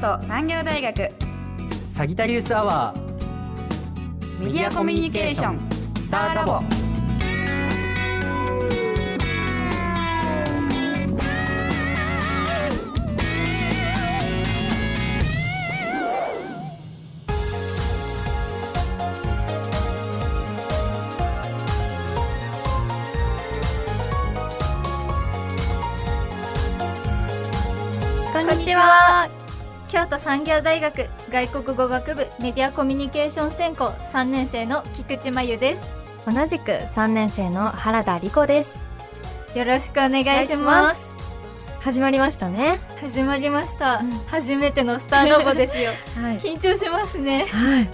産業大学。サギタリウスアワー。メディアコミュニケーション。スターラボ京都産業大学外国語学部メディアコミュニケーション専攻3年生の菊池真由です。同じく3年生の原田理子です。よろしくお願いします。始まりましたね。始まりました、うん。初めてのスターラボですよ。はい、緊張しますね。はい、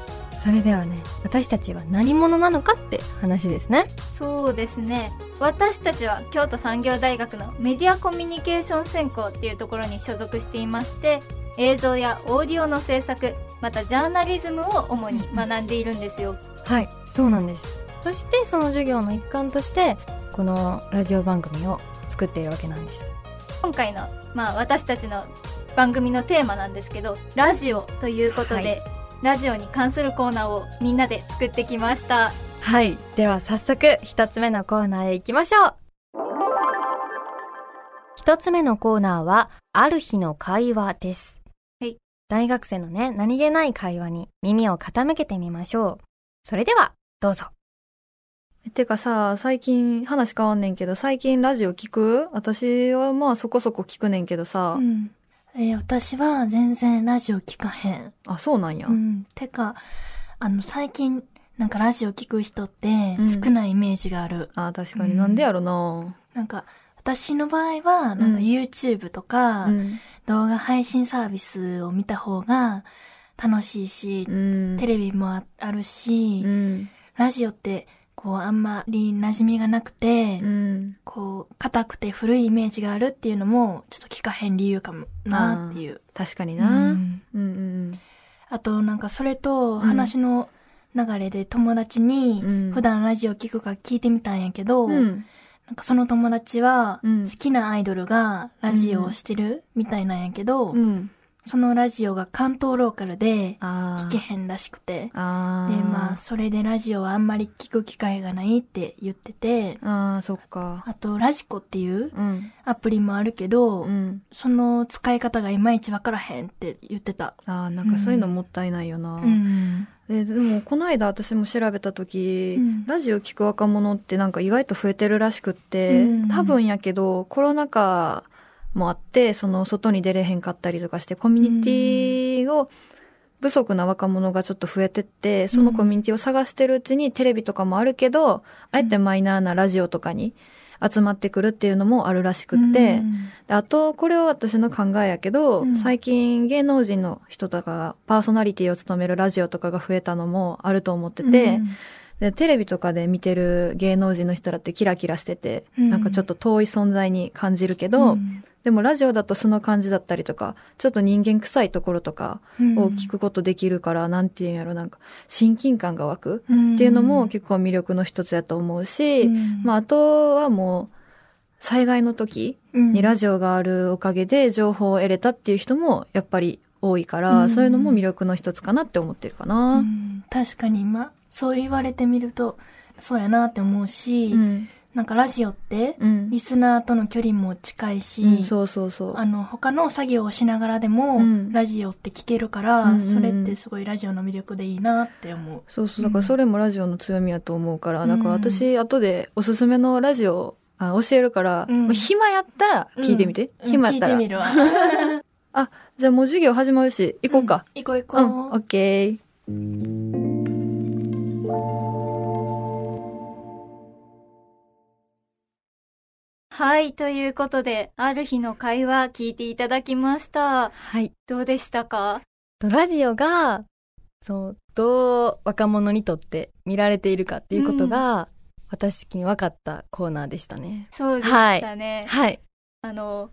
それではね私たちは何者なのかって話ですね。そうですね。私たちは京都産業大学のメディアコミュニケーション専攻っていうところに所属していまして映像やオーディオの制作またジャーナリズムを主に学んでいるんですよ。はいそうなんです。そしてその授業の一環としてこのラジオ番組を作っているわけなんです。今回の、まあ、私たちの番組のテーマなんですけどラジオということで、はいラジオに関するコーナーをみんなで作ってきました。はい。では早速一つ目のコーナーへ行きましょう。一つ目のコーナーはある日の会話です。はい。大学生のね何気ない会話に耳を傾けてみましょう。それではどうぞ。てかさ、最近話変わんねんけど、最近ラジオ聞く？私はまあそこそこ聞くねんけどさ、うん。えー私は全然ラジオ聞かへん。あ、そうなんや。うん。てか、あの、最近、なんかラジオ聞く人ってうん少ないイメージがある。あ、確かにうんなんでやろな、なんか、私の場合は、なんかうん YouTube とか、うん。動画配信サービスを見た方が楽しいし、うん。テレビもああるし、うん。ラジオって、こう、あんまり馴染みがなくて、うん。こう、硬くて古いイメージがあるっていうのも、ちょっと聞かへん理由かもなっていう。確かにうな。うんんうんあと、なんかそれとうん話の流れで友達にうん普段ラジオ聞くか聞いてみたんやけど、うん。うん。なんかその友達はうん好きなアイドルがラジオをしてるみたいなんやけど、うん。そのラジオが関東ローカルで聞けへんらしくて。で、まあ、それでラジオはあんまり聞く機会がないって言ってて、あー、そっか。あと、ラジコっていううん。アプリもあるけど、うん。その使い方がいまいちわからへんって言ってた。あー、なんかそういうのもったいないよな。うん。ででもこの間私も調べた時、うんラジオ聞く若者ってなんか意外と増えてるらしくって、うん多分やけどコロナ禍もあってその外に出れへんかったりとかしてコミュニティを不足な若者がちょっと増えてってそのコミュニティを探してるうちにテレビとかもあるけど、あえてマイナーなラジオとかに集まってくるっていうのもあるらしくって、うん。であと、これは私の考えやけど、うん。最近芸能人の人とかがパーソナリティを務めるラジオとかが増えたのもあると思ってて、うん。でテレビとかで見てる芸能人の人らってキラキラしてて、うんなんかちょっと遠い存在に感じるけど、うんでもラジオだとその感じだったりとか、ちょっと人間臭いところとかを聞くことできるから、なんていうんやろ、なんか親近感が湧くっていうのも結構魅力の一つやと思うし、うん。まああとはもう、災害の時にラジオがあるおかげで情報を得れたっていう人もやっぱり多いから、うん。そういうのも魅力の一つかなって思ってるかうな。ん。確かに、ま、そう言われてみると、そうやなって思うし、うん。なんかラジオって、うんリスナーとの距離も近いし、うんそうそうそう。あの、他の作業をしながらでも、うんラジオって聞けるから、うんうんうんそれってすごいラジオの魅力でいいなって思う。そうそう。だからそれもラジオの強みやと思うから、うんだから私、後でおすすめのラジオあ教えるから、うんまあ暇やったら聞いてみて。うん暇やったら。あ、じゃあもう授業始まるし、行こうか。行こう行うん、こう。オッケー。はいということである日の会話聞いていただきました。はい。どうでしたか？とラジオがそうどう若者にとって見られているかっていうことが、私的に分かったコーナーでしたね。そうでしたね、はい。あの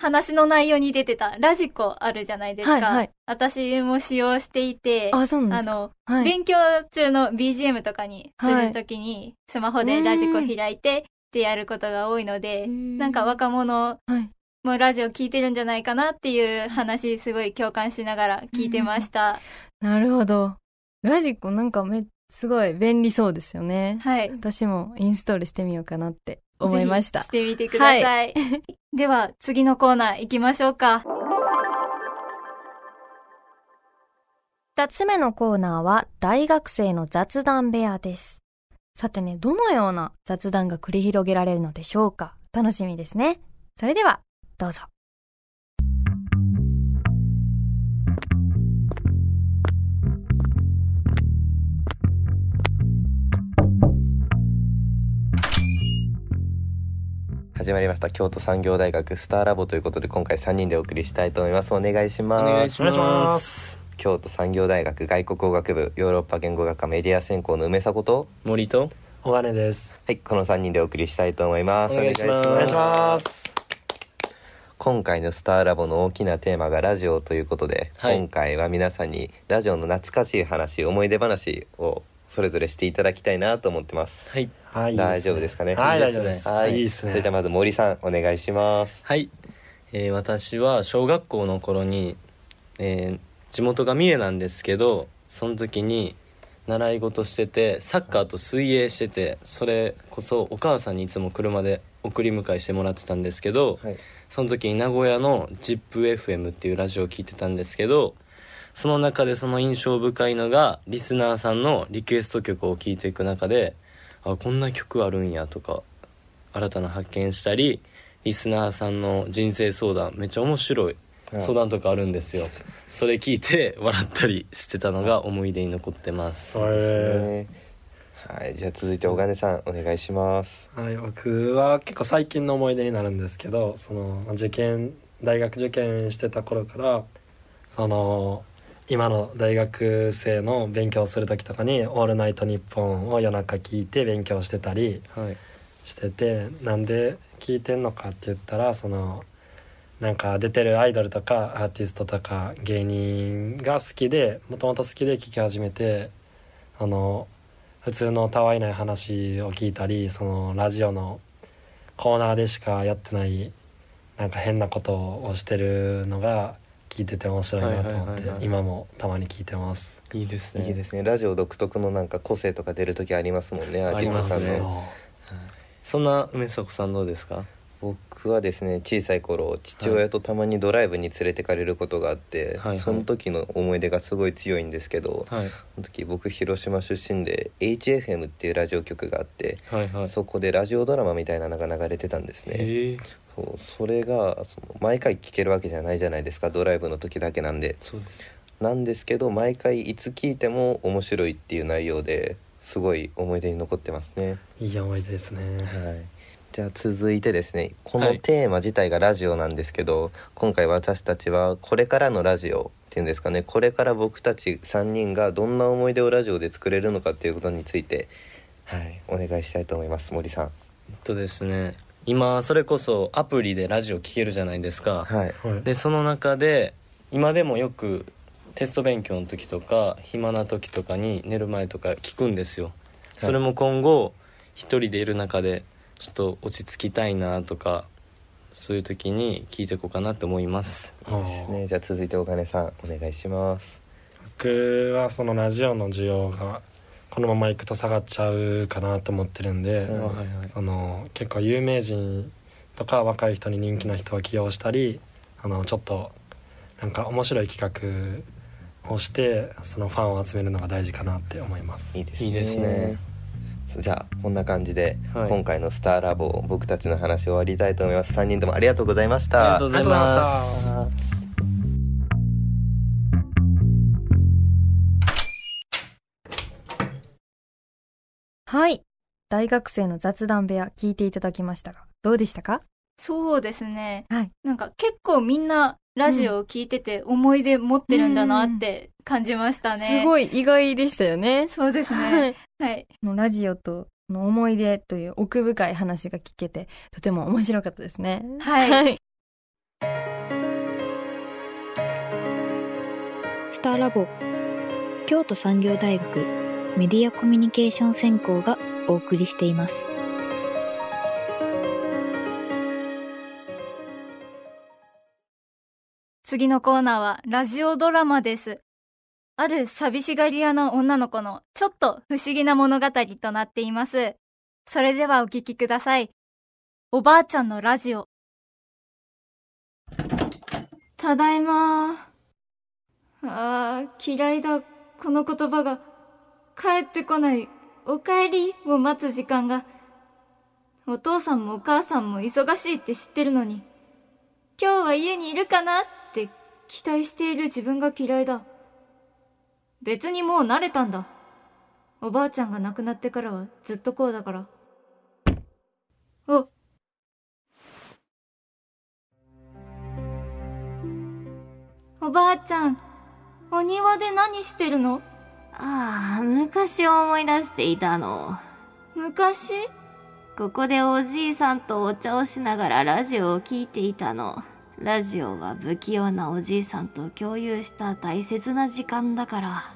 話の内容に出てたラジコあるじゃないですか、はいはい。私も使用していてあそうなんですか。あの、はい。勉強中の BGM とかにするときに、スマホでラジコ開いてってやることが多いので、なんか若者はいもラジオ聞いてるんじゃないかなっていう話すごい共感しながら聞いてました。なるほど。ラジコなんかめ、すごい便利そうですよね。はい。私もインストールしてみようかなって思いました。ぜひしてみてください。では次のコーナー行きましょうか。二つ目のコーナーは大学生の雑談部屋です。さてね、どのような雑談が繰り広げられるのでしょうか？楽しみですね。それでは、どうぞ。始まりました。京都産業大学スターラボということで今回3人でお送りしたいと思います。お願いします。お願いします京都産業大学外国語学部ヨーロッパ言語学科メディア専攻の梅迫と。森と。小金です。はいこの3人でお送りしたいと思います。お願いします。お願いします。今回のスターラボの大きなテーマがラジオということで、はい。今回は皆さんにラジオの懐かしい話思い出話をそれぞれしていただきたいなと思ってます。はい。はい。大丈夫ですかね？はい、いいですね。大丈夫です。はい。いいですね。それじゃあまず森さんお願いします。はい、えー私は小学校の頃に、えー地元が三重なんですけどその時に習い事しててサッカーと水泳しててそれこそお母さんにいつも車で送り迎えしてもらってたんですけど、はい。その時に名古屋の ZIPFM っていうラジオを聞いてたんですけどその中でその印象深いのがリスナーさんのリクエスト曲を聴いていく中であこんな曲あるんやとか新たな発見したりリスナーさんの人生相談めっちゃ面白い相談とかあるんですよ。それ聞いて笑ったりしてたのが思い出に残ってます。はね。はい。じゃあ続いて小金さんお願いします。い。はい、僕は結構最近の思い出になるんですけど、そのまあ受験大学受験してた頃から、その今の大学生の勉強する時とかに「オールナイトニッポン」を夜中聞いて勉強してたりはい。しててなんで聞いてんのかって言ったらそのなんか出てるアイドルとかアーティストとか芸人が好きでもともと好きで聞き始めてあの普通のたわいない話を聞いたりそのラジオのコーナーでしかやってないなんか変なことをしてるのが聞いてて面白いなと思って今もたまに聞いてます。いいですね。いいですね。ラジオ独特のなんか個性とか出る時ありますもんねアーティストさんありますねの。そんな梅迫さんどうですか？僕はですね小さい頃父親とたまにドライブに連れてかれることがあって、はいはい。その時の思い出がすごい強いんですけど、はい。その時僕広島出身で HFM っていうラジオ局があって、はいはい。そこでラジオドラマみたいなのが流れてたんですね、そうそれがその毎回聞けるわけじゃないじゃないですかドライブの時だけなんで。そうです。なんですけど毎回いつ聞いても面白いっていう内容ですごい思い出に残ってますね。いい思い出ですね。はいじゃあ続いてですねこのはい。テーマ自体がラジオなんですけど、今回私たちはこれからのラジオっていうんですかねこれから僕たち3人がどんな思い出をラジオで作れるのかっていうことについてはいお願いしたいと思います森さん。えっとですね今それこそアプリでラジオ聞けるじゃないですか。はい。はい。でその中で今でもよくテスト勉強の時とか暇な時とかに寝る前とか聞くんですよ、それも今後一人でいる中でちょっと落ち着きたいなとかそういう時に聞いていこうかなって思います。いいですね。じゃあ続いてお金さんお願いします。僕はそのラジオの需要がこのままいくと下がっちゃうかなと思ってるんで、うん。はいはい。その結構有名人とか若い人に人気な人を起用したりあのちょっとなんか面白い企画をしてそのファンを集めるのが大事かなって思います。いいですね。いいですね。そうじゃあこんな感じで、はい今回のスターラボ僕たちの話終わりたいと思います3人ともありがとうございましたありがとうございましたはい。大学生の雑談部屋聞いていただきましたが、どうでしたか？そうですね。はいなんか結構みんなラジオを聞いてて思い出持ってるんだなって感じましたね。すごい意外でしたよね。そうですはね。い。はい。のラジオとの思い出という奥深い話が聞けて、とても面白かったですね。はいい。スターラボ京都産業大学メディアコミュニケーション専攻がお送りしています次のコーナーはラジオドラマです。ある寂しがり屋の女の子のちょっと不思議な物語となっています。それではお聞きください。おばあちゃんのラジオ。ただいまああ、嫌いだ。この言葉が。帰ってこない。お帰りを待つ時間が。お父さんもお母さんも忙しいって知ってるのに。今日は家にいるかなって期待している自分が嫌いだ。別にもう慣れたんだ。おばあちゃんが亡くなってからはずっとこうだから。お。おばあちゃん、お庭で何してるの？ああ、昔を思い出していたの。昔？ここでおじいさんとお茶をしながらラジオを聞いていたの。ラジオは不器用なおじいさんと共有した大切な時間だから。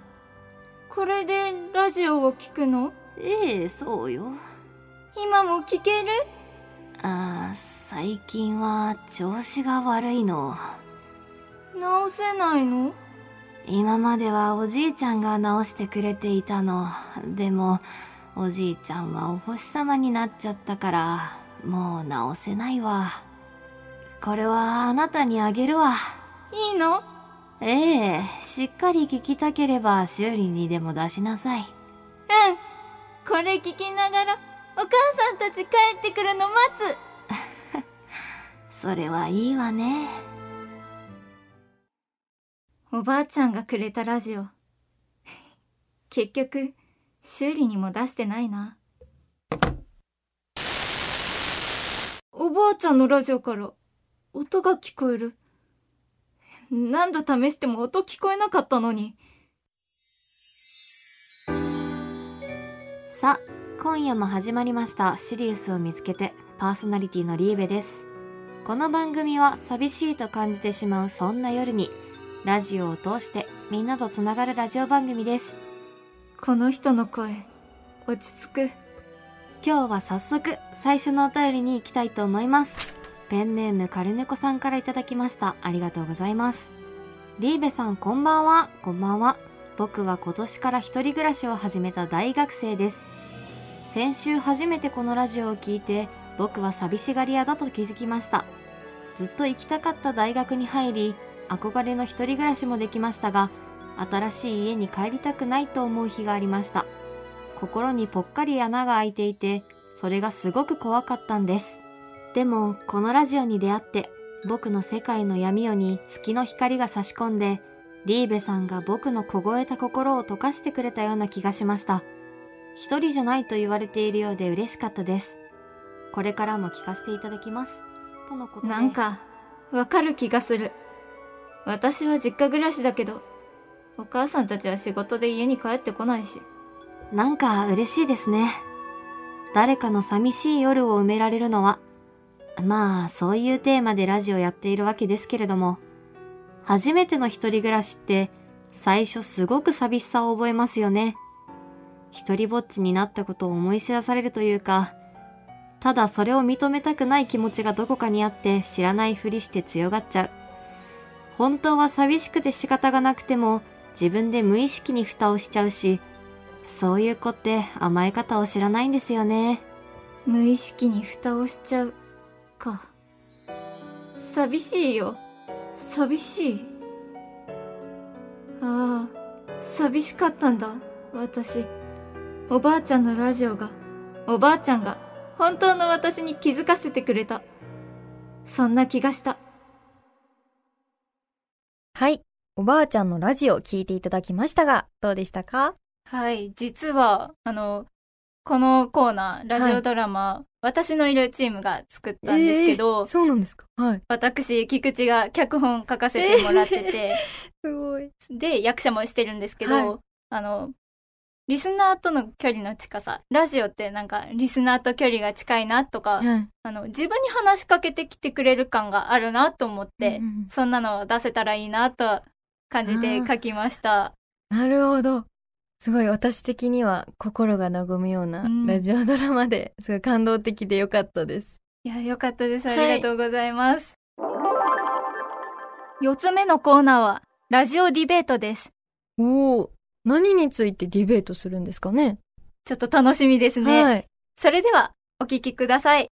これでラジオを聞くの？ええ、そうよ。今も聞ける？ああ、最近は調子が悪いの。直せないの？今まではおじいちゃんが直してくれていたの。でも、おじいちゃんはお星様になっちゃったから、もう直せないわ。これはあなたにあげるわ。いいの？ええ、しっかり聞きたければ修理にでも出しなさい。うん。これ聞きながら、お母さんたち帰ってくるの待つ。それはいいわね。おばあちゃんがくれたラジオ。結局、修理にも出してないな。おばあちゃんのラジオから音が聞こえる。何度試しても音聞こえなかったのに。さあ、今夜も始まりましたシリウスを見つけてパーソナリティのリーベです。この番組は寂しいと感じてしまうそんな夜にラジオを通してみんなとつながるラジオ番組です。この人の声、落ち着く。今日は早速最初のお便りに行きたいと思います。ペンネームカルネコさんからいただきました。ありがとうございます。リーベさんこんばんは。こんばんは。僕は今年から一人暮らしを始めた大学生です。先週初めてこのラジオを聞いて僕は寂しがり屋だと気づきました。ずっと行きたかった大学に入り、憧れの一人暮らしもできましたが、新しい家に帰りたくないと思う日がありました。心にぽっかり穴が開いていて、それがすごく怖かったんです。でも、このラジオに出会って、僕の世界の闇夜に月の光が差し込んで、リーベさんが僕の凍えた心を溶かしてくれたような気がしました。一人じゃないと言われているようで嬉しかったです。これからも聞かせていただきます。とのことで。なんか、わかる気がする。私は実家暮らしだけど、お母さんたちは仕事で家に帰ってこないし。なんか嬉しいですね。誰かの寂しい夜を埋められるのは、まあそういうテーマでラジオやっているわけですけれども、初めての一人暮らしって最初すごく寂しさを覚えますよね。一人ぼっちになったことを思い知らされるというか、ただそれを認めたくない気持ちがどこかにあって知らないふりして強がっちゃう。本当は寂しくて仕方がなくても自分で無意識に蓋をしちゃうし、そういう子って甘え方を知らないんですよね。無意識に蓋をしちゃう。か。寂しいよ。寂しい。ああ、寂しかったんだ、私。おばあちゃんのラジオが、おばあちゃんが、本当の私に気づかせてくれた。そんな気がした。はい。おばあちゃんのラジオを聞いていただきましたが、どうでしたか？はい、実は、あの、このコーナー、ラジオドラマ、私のいるチームが作ったんですけど、そうなんですか？はい。私、菊池が脚本書かせてもらってて、すごい。で、役者もしてるんですけど、はいあの、リスナーとの距離の近さ、ラジオってなんか、リスナーと距離が近いなとか、はいあの、自分に話しかけてきてくれる感があるなと思って、そんなのを出せたらいいなと感じて書きました。なるほど。すごい私的には心が和むようなうんラジオドラマで、すごい感動的でよかったです。いや、よかったです。あはいりがとうございます。4つ目のコーナーは、ラジオディベートです。おお、何についてディベートするんですかね？ちょっと楽しみですね。はい。それでは、お聞きください。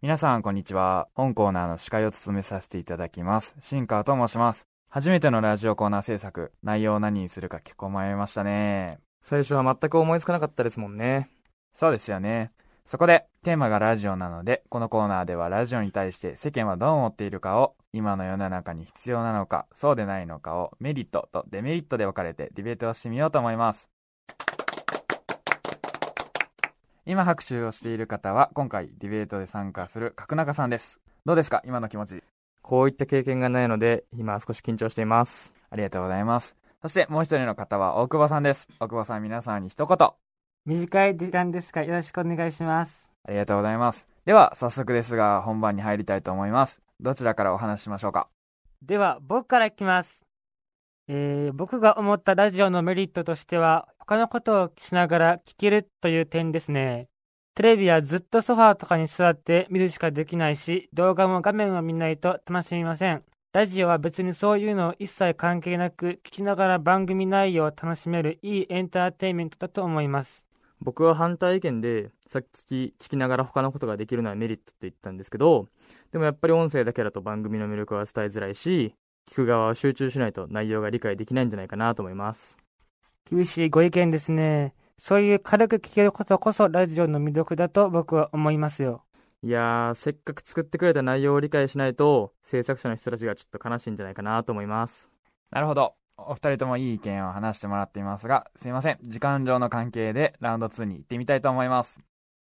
皆さん、こんにちは。本コーナーの司会を務めさせていただきます。新川と申します。初めてのラジオコーナー制作、内容を何にするか結構迷いましたね。最初は全く思いつかなかったですもんね。そうですよね。そこで、テーマがラジオなので、このコーナーではラジオに対して世間はどう思っているかを、今の世の中に必要なのか、そうでないのかをメリットとデメリットで分かれてディベートをしてみようと思います。今拍手をしている方は、今回ディベートで参加する角中さんです。どうですか？今の気持ち。こういった経験がないので、今少し緊張しています。ありがとうございます。そしてもう一人の方は大久保さんです。大久保さん皆さんに一言。短い時間ですがよろしくお願いします。ありがとうございます。では、早速ですが、本番に入りたいと思います。どちらからお話ししましょうか？では、僕からいきます。えー、僕が思ったラジオのメリットとしては、他のことをしながら聞けるという点ですね。テレビはずっとソファーとかに座って見るしかできないし、動画も画面を見ないと楽しみません。ラジオは別にそういうの一切関係なく、聞きながら番組内容を楽しめるいいエンターテインメントだと思います。僕は反対意見で、さっき聞きながら他のことができるのはメリットって言ったんですけど、でもやっぱり音声だけだと番組の魅力は伝えづらいし、聞く側は集中しないと内容が理解できないんじゃないかなと思います。厳しいご意見ですね。そういう軽く聞けることこそラジオの魅力だと僕は思いますよ。いやー、せっかく作ってくれた内容を理解しないと、制作者の人たちがちょっと悲しいんじゃないかなと思います。なるほど。お二人ともいい意見を話してもらっていますが、すいません。時間上の関係でラウンド2に行ってみたいと思います。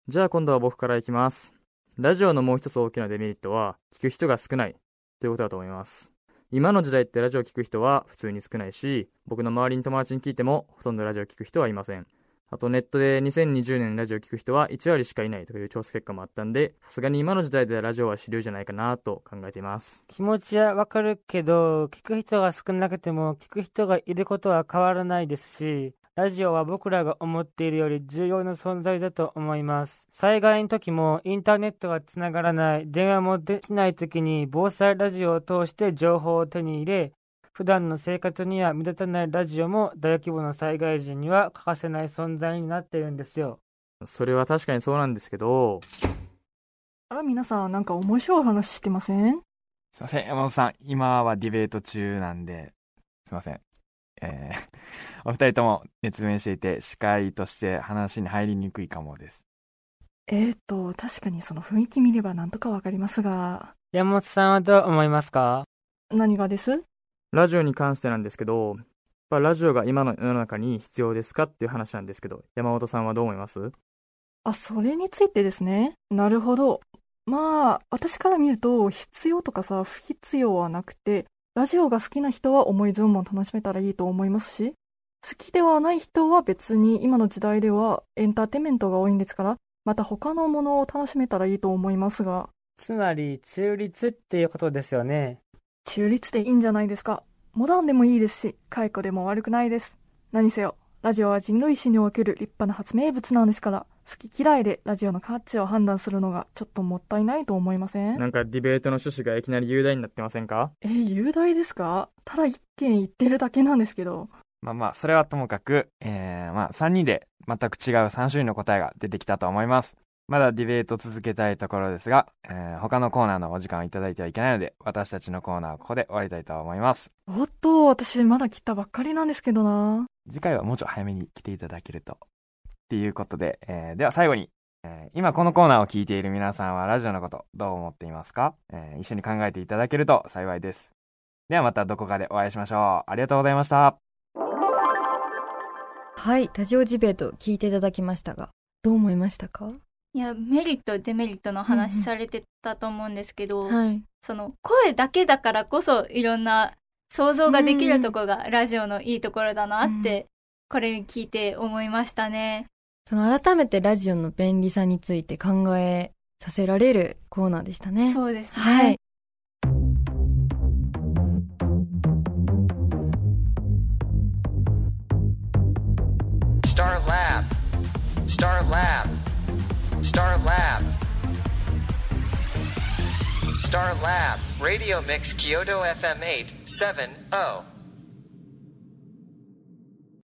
じゃあ今度は僕からいきます。ラジオのもう一つ大きなデメリットは、聞く人が少ないということだと思います。今の時代ってラジオ聞く人は普通に少ないし、僕の周りに友達に聞いてもほとんどラジオ聞く人はいません。あとネットで2020年ラジオ聞く人は1割しかいないという調査結果もあったんで、さすがに今の時代ではラジオは主流じゃないかなと考えています。気持ちはわかるけど、聞く人が少なくても聞く人がいることは変わらないですし、ラジオは僕らが思っているより重要な存在だと思います。災害の時もインターネットがつながらない、電話もできない時に防災ラジオを通して情報を手に入れ、普段の生活には目立たないラジオも大規模な災害時には欠かせない存在になっているんですよ。それは確かにそうなんですけど、あら、皆さん、なんか面白い話してません？すいません。山本さん、今はディベート中なんで、すいません。えー、お二人とも熱弁していて、司会として話に入りにくいかもです。えーと、確かにその雰囲気見ればなんとかわかりますが、山本さんはどう思いますか？何がです？ラジオに関してなんですけど、やっぱラジオが今の世の中に必要ですかっていう話なんですけど、山本さんはどう思います？あ、それについてですね。なるほど。まあ、私から見ると、必要とかさ、不必要はなくて、ラジオが好きな人は思い存分楽しめたらいいと思いますし、好きではない人は別に今の時代ではエンターテインメントが多いんですから、また他のものを楽しめたらいいと思いますが、つまり中立っていうことですよね。中立でいいんじゃないですか。モダンでもいいですし、解雇でも悪くないです。何せよ、ラジオは人類史における立派な発明物なんですから、好き嫌いでラジオの価値を判断するのがちょっともったいないと思いません？なんかディベートの趣旨がいきなり雄大になってませんか？え、雄大ですか？ただ一見言ってるだけなんですけど。まあまあ、それはともかく、えー、まあ、3人で全く違う3種類の答えが出てきたと思います。まだディベート続けたいところですが、えー、他のコーナーのお時間をいただいてはいけないので、私たちのコーナーはここで終わりたいと思います。おっと、私まだ来たばっかりなんですけどな。次回はもうちょい早めに来ていただけると。っていうことで、えー、では最後に、えー、今このコーナーを聞いている皆さんはラジオのことどう思っていますか、えー、一緒に考えていただけると幸いです。ではまたどこかでお会いしましょう。ありがとうございました。はい、ラジオディベート聞いていただきましたが、どう思いましたか？いや、メリット、デメリットの話されてたと思うんですけど、はい。その、声だけだからこそ、いろんな想像ができるとこが、ラジオのいいところだなって、これ聞いて思いましたね。その改めてラジオの便利さについて考えさせられるコーナーでしたね。そうですね。はい。Star Lab. Star Lab. Radio Mix Kyoto FM 870.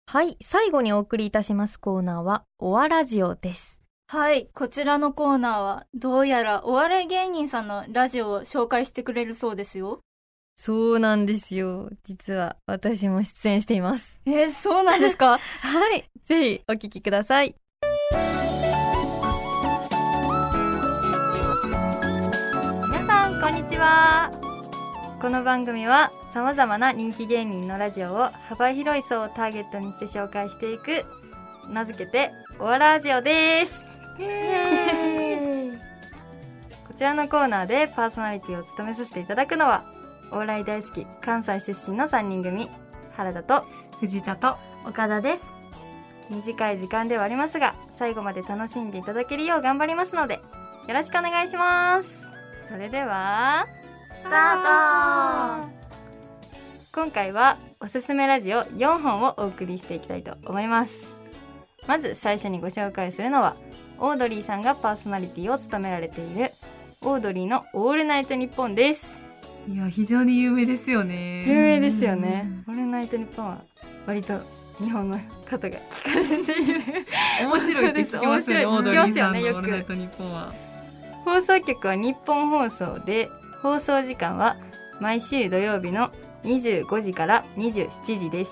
はい、最後にお送りいたしますコーナーは、おわラジオです。はい、こちらのコーナーは、どうやらお笑い芸人さんのラジオを紹介してくれるそうですよ。そうなんですよ。実は私も出演しています。えーそうなんですか？はい。ぜひお聞きください。は。この番組は様々な人気芸人のラジオを幅広い層をターゲットにして紹介していく、名付けて、おわラジオです。こちらのコーナーでパーソナリティを務めさせていただくのは、お笑い大好き関西出身の3人組、原田と藤田と岡田です。短い時間ではありますが、最後まで楽しんでいただけるよう頑張りますので、よろしくお願いします。それでは、スタート今回はおすすめラジオ4本をお送りしていきたいと思います。まず最初にご紹介するのは、オードリーさんがパーソナリティを務められている、オードリーのオールナイトニッポンです。いや非常に有名ですよね有名ですよね。オールナイトニッポンは割と日本の方が聞かれている。面白いって聞きますよねオードリーさんの「オールナイよトニッポン」はく放送局は日本放送で、放送時間は毎週土曜日の25時から27時です。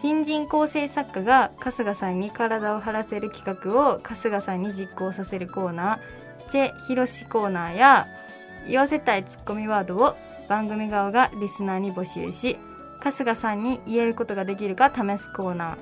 新人構成作家が春日さんに体を張らせる企画を春日さんに実行させるコーナー、チェ・ヒロシコーナーや、言わせたいツッコミワードを番組側がリスナーに募集し、春日さんに言えることができるか試すコーナー、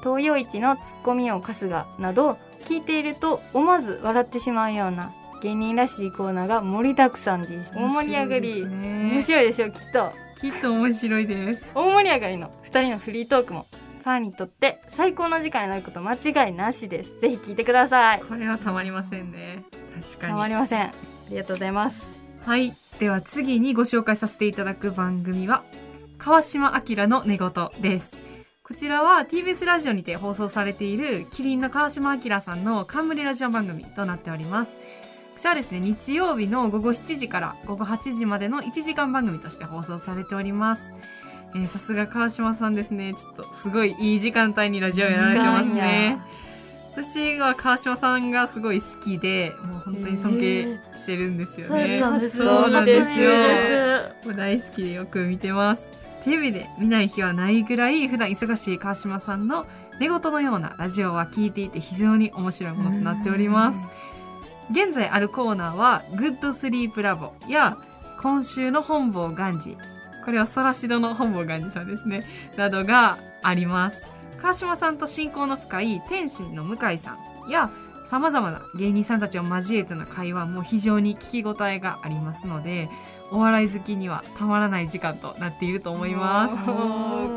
東洋一のツッコミ王春日など、聞いていると思わず笑ってしまうような芸人らしいコーナーが盛りだくさんです。大盛り上がり。面白いでしょ、きっと。きっと面白いです。大盛り上がりの2人のフリートークもファンにとって最高の時間になること間違いなしです。ぜひ聞いてください。これはたまりませんね確かにたまりません。ありがとうございます。はいでは次にご紹介させていただく番組は川島明の寝言ですこちらは TBS ラジオにて放送されているキリンの川島明さんの冠ラジオ番組となっておりますこちらはですね日曜日の午後7時から午後8時までの1時間番組として放送されております。えーさすが川島さんですね。ちょっとすごいいい時間帯にラジオやられてますね。私は川島さんがすごい好きでもう本当に尊敬してるんですよね、そうなんですそうなんです。よ大好きでよく見てます。テレビで見ない日はないぐらい普段忙しい川島さんの寝言のようなラジオは聞いていて非常に面白いものとなっております現在あるコーナーは「グッドスリープラボ」や「今週の本坊ガンジ」これはソラシドの本坊ガンジさんですね。などがあります。川島さんと親交の深い天心の向井さん。やさまざまな芸人さんたちを交えての会話も非常に聞き応えがありますのでお笑い好きにはたまらない時間となっていると思います。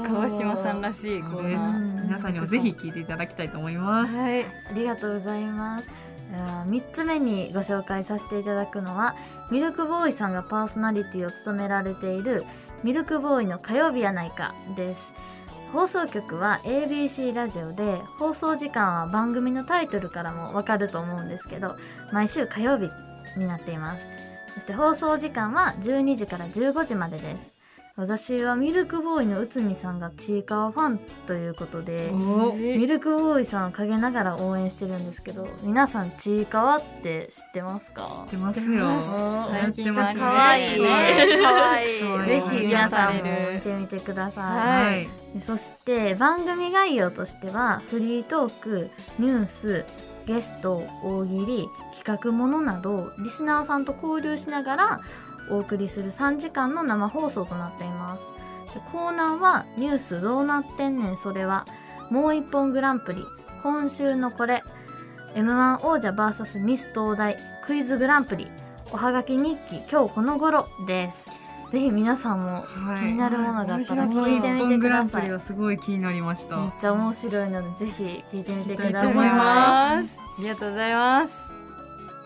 川島さんらしい。皆さんにもぜひ聞いていただきたいと思います。はい、ありがとうございます。3つ目にご紹介させていただくのはミルクボーイさんがパーソナリティを務められている「ミルクボーイの火曜日やないか」です。放送局は ABC ラジオで放送時間は番組のタイトルからもわかると思うんですけど毎週火曜日になっています。そして放送時間は12時から15時までです。私はミルクボーイの内海さんがちいかわファンということでおミルクボーイさんを陰ながら応援してるんですけど皆さんちいかわって知ってますか？知ってますよ。最ってますね。かわいいね。かわい。い。ぜひ皆さんも見てみてくださはい。い、でそして番組概要としてはフリートークニュースゲスト大喜利企画ものなどリスナーさんと交流しながらお送りする3時間の生放送となっています。でコーナーは「ニュースどうなってんねん。それは」「もう一本グランプリ」「今週のこれ」m 1王者 VS ミス東大クイズグランプリ。おはがき日記今日この頃です。ぜひ皆さんも気になるものがあったら聞いてみ本てください。グランプリはすごい気になりました。めっちゃ面白いのでぜひ聞いてみてください。ありがとうございます。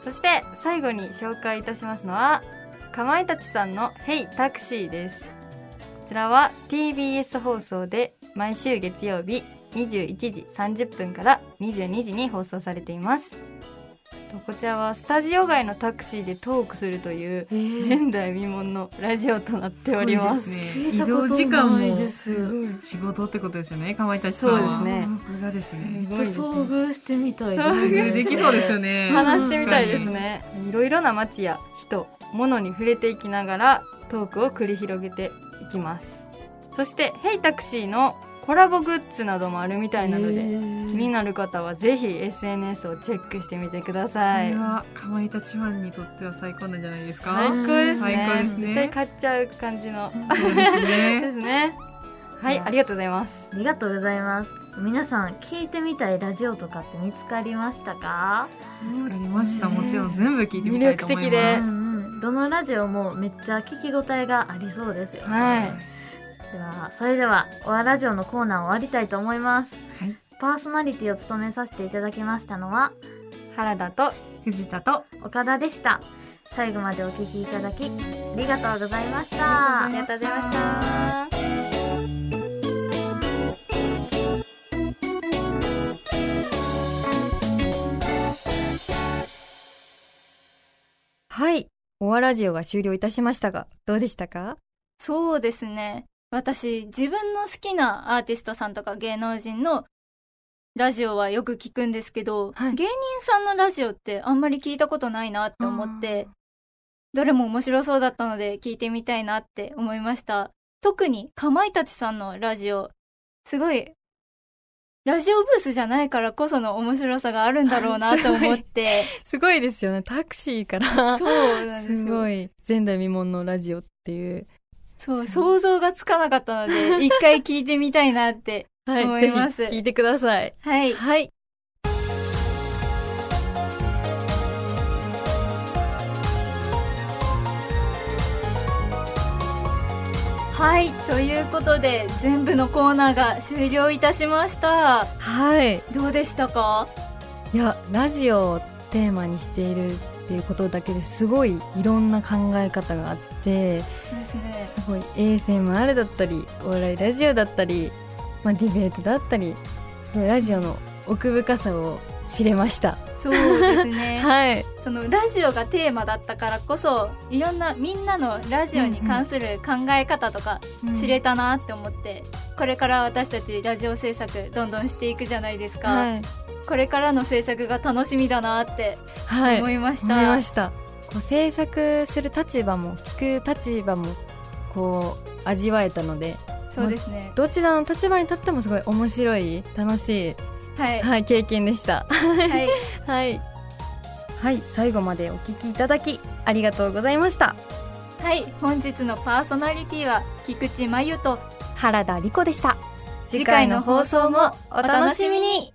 そして最後に紹介いたしますのは、かまいたちさんのヘイタクシーです。こちらは TBS 放送で毎週月曜日21時30分から22時に放送されています。こちらはスタジオ外のタクシーでトークするという前代未聞のラジオとなっております。すごいです。ね移動時間も仕事ってことですよね。かまいたちさんは。そうですね。さすがですね。遭遇してみたいです遭遇 できそうですよね。話してみたいですね。いろいろな街や人、物に触れていきながらトークを繰り広げていきます。そして、ヘイタクシーのコラボグッズなどもあるみたいなので、気になる方はぜひ SNS をチェックしてみてくだこさいれ。はかまいたちファンにとっては最高なんじゃないですか？最高ですね。です絶対ね買っちゃう感じの。そうですね ですね。はい、ありがとうございます。ありがとうございます皆さん聞いてみたいラジオとかって見つかりましたか？見つかりましたもちろん全部聞いてみたいと思います魅力的で、うんうんどのラジオもめっちゃ聞き応えがありそうですよね、はい。ではそれでは「オアラジオ」のコーナーを終わりたいと思います、パーソナリティを務めさせていただきましたのは原田と藤田と岡田でした。最後までお聞きいただきありがとうございました。ありがとうございました。はい。オアラジオが終了いたしましたが、どうでしたか？そうですね。私、自分の好きなアーティストさんとか芸能人のラジオはよく聞くんですけど、芸人さんのラジオってあんまり聞いたことないなって思って、どれも面白そうだったので聞いてみたいなって思いました。特にかまいたちさんのラジオ、すごい、ラジオブースじゃないからこその面白さがあるんだろうなと思って。すごいですよね。タクシーから。そうなんですよすごい。前代未聞のラジオっていう。そう、想像がつかなかったので、一回聞いてみたいなってはい。思います。ぜひ聞いてください。はい。はい。はい、ということで全部のコーナーが終了いたしました。はい。どうでしたか？いや、ラジオをテーマにしているっていうことだけですごいいろんな考え方があって、すね。すごい ASMR だったり、お笑いラジオだったり、まあ、ディベートだったり、ラジオの奥深さを知れました。そうですね。はい。そのラジオがテーマだったからこそ、いろんなみんなのラジオに関する考え方とかうん知れたなって思って、これから私たちラジオ制作どんどんしていくじゃないですか。はい。これからの制作が楽しみだなってはい。思いました。思いました。こう制作する立場も聞く立場もこう味わえたので、そうですねまあどちらの立場に立ってもすごい面白い楽しいはい。はい、経験でした。はい。はい。はい、最後までお聞きいただきありがとうございました。はい、本日のパーソナリティは菊池真由と原田理子でした。次回の放送もお楽しみに